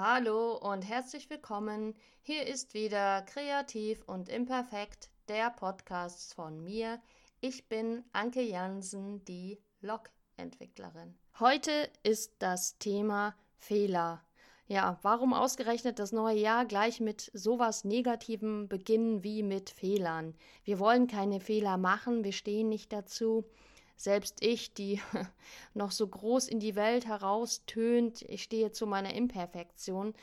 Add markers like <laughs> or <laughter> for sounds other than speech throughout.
Hallo und herzlich willkommen. Hier ist wieder Kreativ und Imperfekt, der Podcast von mir. Ich bin Anke Jansen, die Log-Entwicklerin. Heute ist das Thema Fehler. Ja, warum ausgerechnet das neue Jahr gleich mit sowas Negativem beginnen wie mit Fehlern? Wir wollen keine Fehler machen, wir stehen nicht dazu. Selbst ich, die <laughs> noch so groß in die Welt heraustönt, ich stehe zu meiner Imperfektion,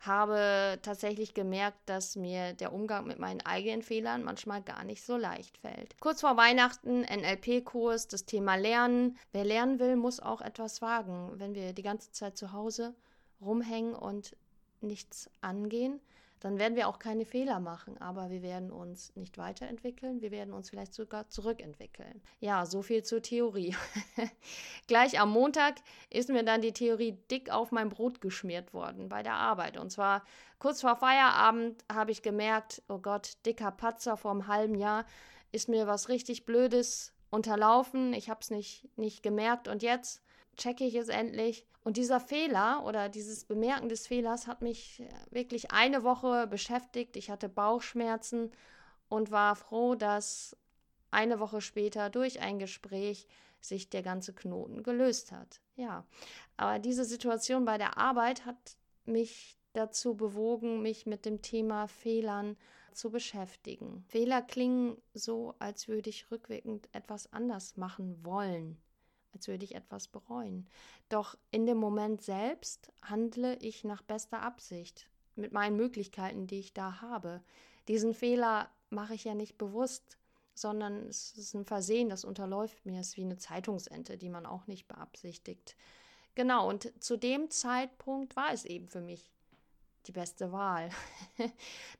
habe tatsächlich gemerkt, dass mir der Umgang mit meinen eigenen Fehlern manchmal gar nicht so leicht fällt. Kurz vor Weihnachten NLP-Kurs, das Thema Lernen. Wer lernen will, muss auch etwas wagen. Wenn wir die ganze Zeit zu Hause rumhängen und nichts angehen, dann werden wir auch keine Fehler machen, aber wir werden uns nicht weiterentwickeln, wir werden uns vielleicht sogar zurückentwickeln. Ja, so viel zur Theorie. <laughs> Gleich am Montag ist mir dann die Theorie dick auf mein Brot geschmiert worden bei der Arbeit. Und zwar kurz vor Feierabend habe ich gemerkt, oh Gott, dicker Patzer vom halben Jahr, ist mir was richtig Blödes unterlaufen. Ich habe es nicht, nicht gemerkt und jetzt checke ich es endlich. Und dieser Fehler oder dieses Bemerken des Fehlers hat mich wirklich eine Woche beschäftigt. Ich hatte Bauchschmerzen und war froh, dass eine Woche später durch ein Gespräch sich der ganze Knoten gelöst hat. Ja, aber diese Situation bei der Arbeit hat mich dazu bewogen, mich mit dem Thema Fehlern zu beschäftigen. Fehler klingen so, als würde ich rückwirkend etwas anders machen wollen als würde ich etwas bereuen. Doch in dem Moment selbst handle ich nach bester Absicht, mit meinen Möglichkeiten, die ich da habe. Diesen Fehler mache ich ja nicht bewusst, sondern es ist ein Versehen, das unterläuft mir. Es ist wie eine Zeitungsente, die man auch nicht beabsichtigt. Genau, und zu dem Zeitpunkt war es eben für mich die beste Wahl. <laughs>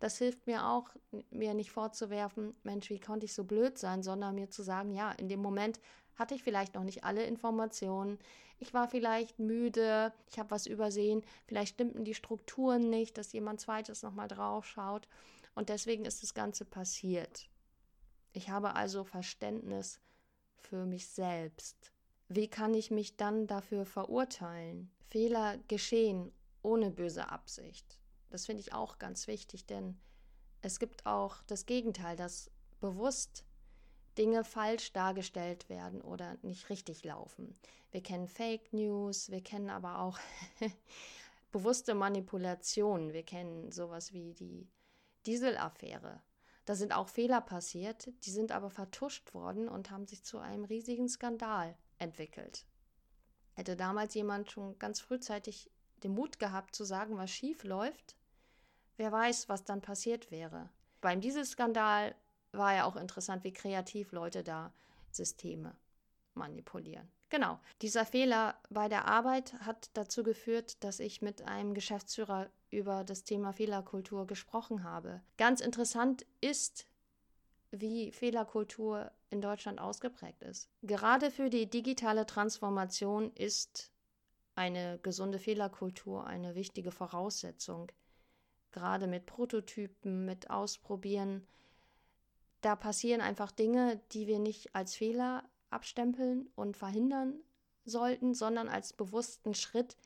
das hilft mir auch, mir nicht vorzuwerfen, Mensch, wie konnte ich so blöd sein, sondern mir zu sagen, ja, in dem Moment hatte ich vielleicht noch nicht alle Informationen. Ich war vielleicht müde, ich habe was übersehen, vielleicht stimmten die Strukturen nicht, dass jemand zweites nochmal drauf schaut. Und deswegen ist das Ganze passiert. Ich habe also Verständnis für mich selbst. Wie kann ich mich dann dafür verurteilen? Fehler geschehen ohne böse Absicht. Das finde ich auch ganz wichtig, denn es gibt auch das Gegenteil, dass bewusst Dinge falsch dargestellt werden oder nicht richtig laufen. Wir kennen Fake News, wir kennen aber auch <laughs> bewusste Manipulationen. Wir kennen sowas wie die Dieselaffäre. Da sind auch Fehler passiert, die sind aber vertuscht worden und haben sich zu einem riesigen Skandal entwickelt. Hätte damals jemand schon ganz frühzeitig den Mut gehabt zu sagen, was schief läuft, wer weiß, was dann passiert wäre. Beim Dieselskandal war ja auch interessant, wie kreativ Leute da Systeme manipulieren. Genau, dieser Fehler bei der Arbeit hat dazu geführt, dass ich mit einem Geschäftsführer über das Thema Fehlerkultur gesprochen habe. Ganz interessant ist, wie Fehlerkultur in Deutschland ausgeprägt ist. Gerade für die digitale Transformation ist eine gesunde Fehlerkultur eine wichtige Voraussetzung. Gerade mit Prototypen, mit Ausprobieren, da passieren einfach Dinge, die wir nicht als Fehler abstempeln und verhindern sollten, sondern als bewussten Schritt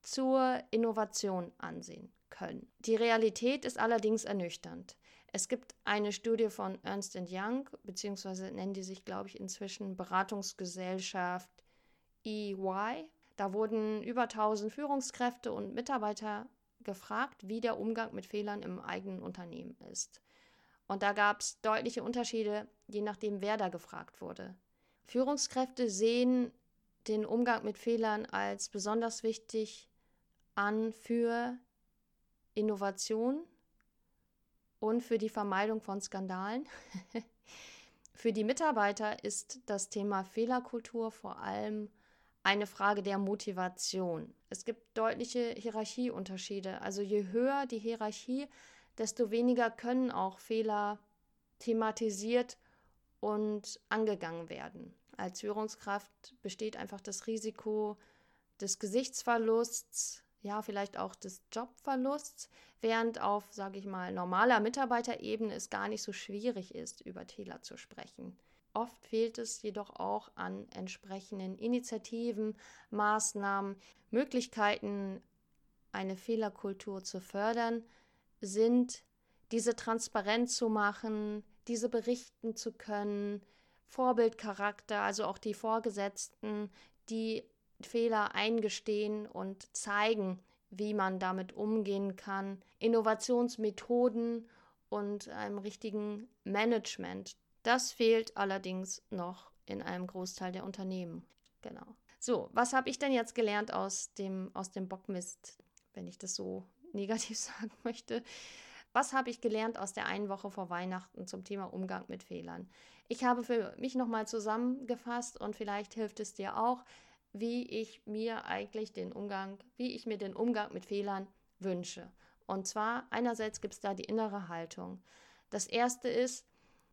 zur Innovation ansehen können. Die Realität ist allerdings ernüchternd. Es gibt eine Studie von Ernst Young, beziehungsweise nennen die sich, glaube ich, inzwischen Beratungsgesellschaft EY. Da wurden über 1000 Führungskräfte und Mitarbeiter gefragt, wie der Umgang mit Fehlern im eigenen Unternehmen ist. Und da gab es deutliche Unterschiede, je nachdem, wer da gefragt wurde. Führungskräfte sehen den Umgang mit Fehlern als besonders wichtig an für Innovation und für die Vermeidung von Skandalen. <laughs> für die Mitarbeiter ist das Thema Fehlerkultur vor allem eine Frage der Motivation. Es gibt deutliche Hierarchieunterschiede. Also je höher die Hierarchie, desto weniger können auch Fehler thematisiert und angegangen werden. Als Führungskraft besteht einfach das Risiko des Gesichtsverlusts, ja, vielleicht auch des Jobverlusts, während auf, sage ich mal, normaler Mitarbeiterebene es gar nicht so schwierig ist, über Fehler zu sprechen. Oft fehlt es jedoch auch an entsprechenden Initiativen, Maßnahmen, Möglichkeiten, eine Fehlerkultur zu fördern, sind, diese transparent zu machen, diese berichten zu können, Vorbildcharakter, also auch die Vorgesetzten, die Fehler eingestehen und zeigen, wie man damit umgehen kann, Innovationsmethoden und einem richtigen Management. Das fehlt allerdings noch in einem Großteil der Unternehmen. Genau. So, was habe ich denn jetzt gelernt aus dem, aus dem Bockmist, wenn ich das so negativ <laughs> sagen möchte? Was habe ich gelernt aus der einen Woche vor Weihnachten zum Thema Umgang mit Fehlern? Ich habe für mich nochmal zusammengefasst und vielleicht hilft es dir auch, wie ich mir eigentlich den Umgang, wie ich mir den Umgang mit Fehlern wünsche. Und zwar einerseits gibt es da die innere Haltung. Das erste ist,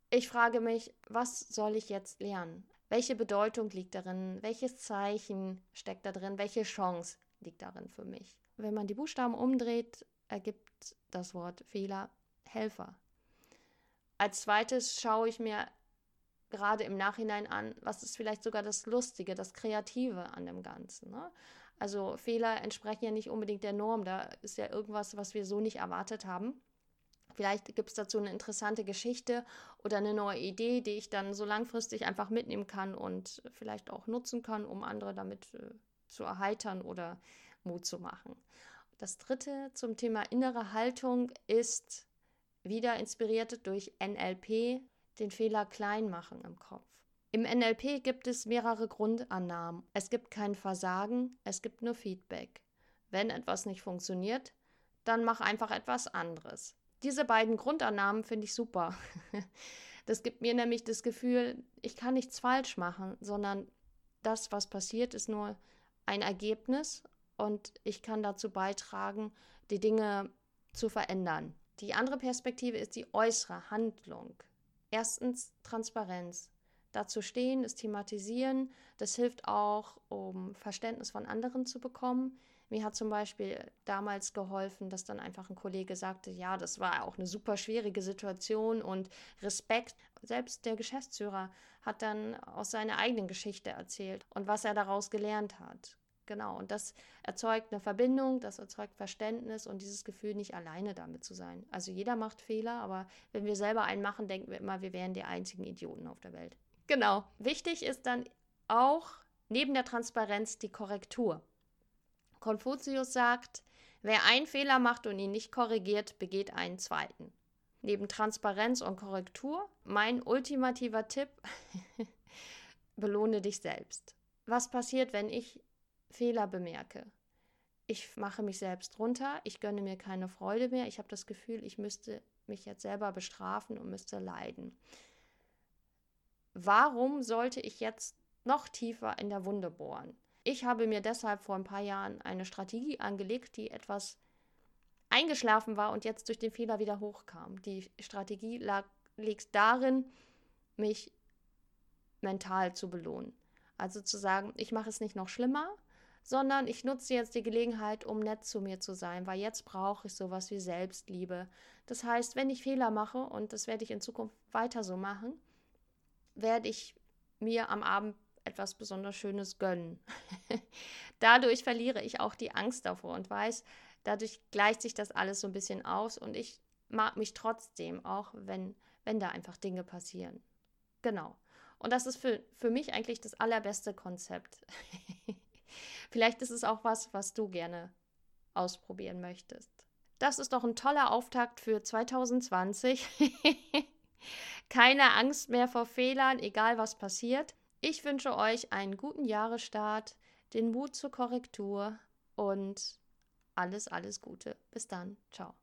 ich frage mich, was soll ich jetzt lernen? Welche Bedeutung liegt darin? Welches Zeichen steckt da drin? Welche Chance liegt darin für mich? Wenn man die Buchstaben umdreht, ergibt das Wort Fehler Helfer. Als zweites schaue ich mir gerade im Nachhinein an, was ist vielleicht sogar das Lustige, das Kreative an dem Ganzen. Ne? Also Fehler entsprechen ja nicht unbedingt der Norm, da ist ja irgendwas, was wir so nicht erwartet haben. Vielleicht gibt es dazu eine interessante Geschichte oder eine neue Idee, die ich dann so langfristig einfach mitnehmen kann und vielleicht auch nutzen kann, um andere damit äh, zu erheitern oder Mut zu machen. Das dritte zum Thema innere Haltung ist wieder inspiriert durch NLP, den Fehler klein machen im Kopf. Im NLP gibt es mehrere Grundannahmen. Es gibt kein Versagen, es gibt nur Feedback. Wenn etwas nicht funktioniert, dann mach einfach etwas anderes. Diese beiden Grundannahmen finde ich super. <laughs> Das gibt mir nämlich das Gefühl, ich kann nichts falsch machen, sondern das, was passiert, ist nur ein Ergebnis und ich kann dazu beitragen, die Dinge zu verändern. Die andere Perspektive ist die äußere Handlung. Erstens Transparenz. Dazu stehen, es thematisieren. Das hilft auch, um Verständnis von anderen zu bekommen. Mir hat zum Beispiel damals geholfen, dass dann einfach ein Kollege sagte, ja, das war auch eine super schwierige Situation und Respekt. Selbst der Geschäftsführer hat dann aus seiner eigenen Geschichte erzählt und was er daraus gelernt hat. Genau, und das erzeugt eine Verbindung, das erzeugt Verständnis und dieses Gefühl, nicht alleine damit zu sein. Also jeder macht Fehler, aber wenn wir selber einen machen, denken wir immer, wir wären die einzigen Idioten auf der Welt. Genau. Wichtig ist dann auch neben der Transparenz die Korrektur. Konfuzius sagt, wer einen Fehler macht und ihn nicht korrigiert, begeht einen zweiten. Neben Transparenz und Korrektur, mein ultimativer Tipp, <laughs> belohne dich selbst. Was passiert, wenn ich Fehler bemerke. Ich mache mich selbst runter, ich gönne mir keine Freude mehr, ich habe das Gefühl, ich müsste mich jetzt selber bestrafen und müsste leiden. Warum sollte ich jetzt noch tiefer in der Wunde bohren? Ich habe mir deshalb vor ein paar Jahren eine Strategie angelegt, die etwas eingeschlafen war und jetzt durch den Fehler wieder hochkam. Die Strategie lag, liegt darin, mich mental zu belohnen. Also zu sagen, ich mache es nicht noch schlimmer, sondern ich nutze jetzt die Gelegenheit, um nett zu mir zu sein, weil jetzt brauche ich sowas wie Selbstliebe. Das heißt, wenn ich Fehler mache, und das werde ich in Zukunft weiter so machen, werde ich mir am Abend etwas besonders Schönes gönnen. <laughs> dadurch verliere ich auch die Angst davor und weiß, dadurch gleicht sich das alles so ein bisschen aus und ich mag mich trotzdem, auch wenn, wenn da einfach Dinge passieren. Genau. Und das ist für, für mich eigentlich das allerbeste Konzept. <laughs> Vielleicht ist es auch was, was du gerne ausprobieren möchtest. Das ist doch ein toller Auftakt für 2020. <laughs> Keine Angst mehr vor Fehlern, egal was passiert. Ich wünsche euch einen guten Jahresstart, den Mut zur Korrektur und alles, alles Gute. Bis dann. Ciao.